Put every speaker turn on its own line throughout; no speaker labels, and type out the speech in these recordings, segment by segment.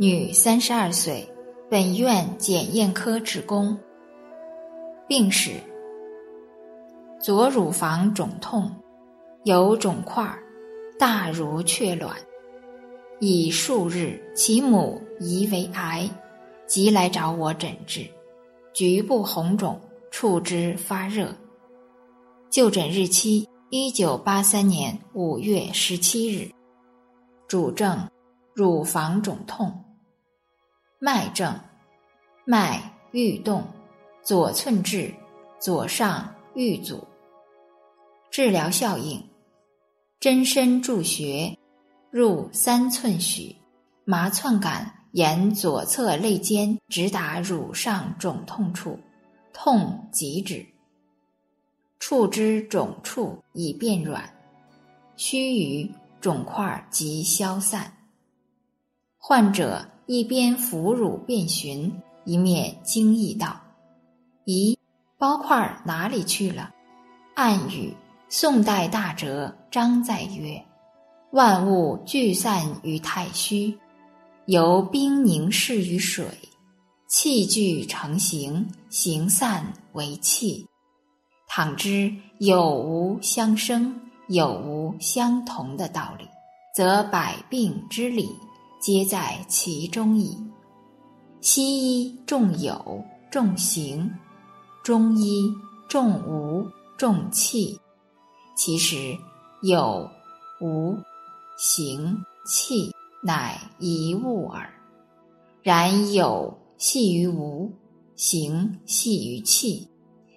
女，三十二岁，本院检验科职工。病史：左乳房肿痛，有肿块，大如雀卵，已数日，其母疑为癌，即来找我诊治。局部红肿，触之发热。就诊日期：一九八三年五月十七日。主症：乳房肿痛。脉症：脉欲动，左寸至，左上欲阻。治疗效应：针身注穴，入三寸许，麻窜感沿左侧肋间直达乳上肿痛处，痛即止。触之肿处已变软，须臾肿块即消散。患者。一边抚乳遍寻，一面惊异道：“咦，包块哪里去了？”暗语：宋代大哲张载曰：“万物聚散于太虚，由冰凝释于水，气聚成形，形散为气。倘知有无相生，有无相同的道理，则百病之理。”皆在其中矣。西医重有重形，中医重无重气。其实有无形气乃一物耳。然有系于无，形系于气，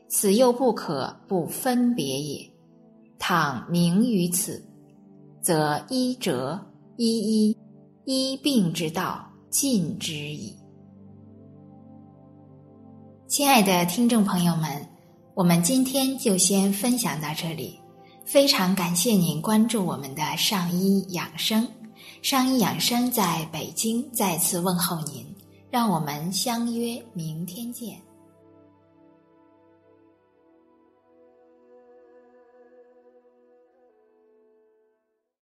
此又不可不分别也。倘明于此，则医者医一。医病之道尽之矣。亲爱的听众朋友们，我们今天就先分享到这里。非常感谢您关注我们的上医养生，上医养生在北京再次问候您，让我们相约明天见。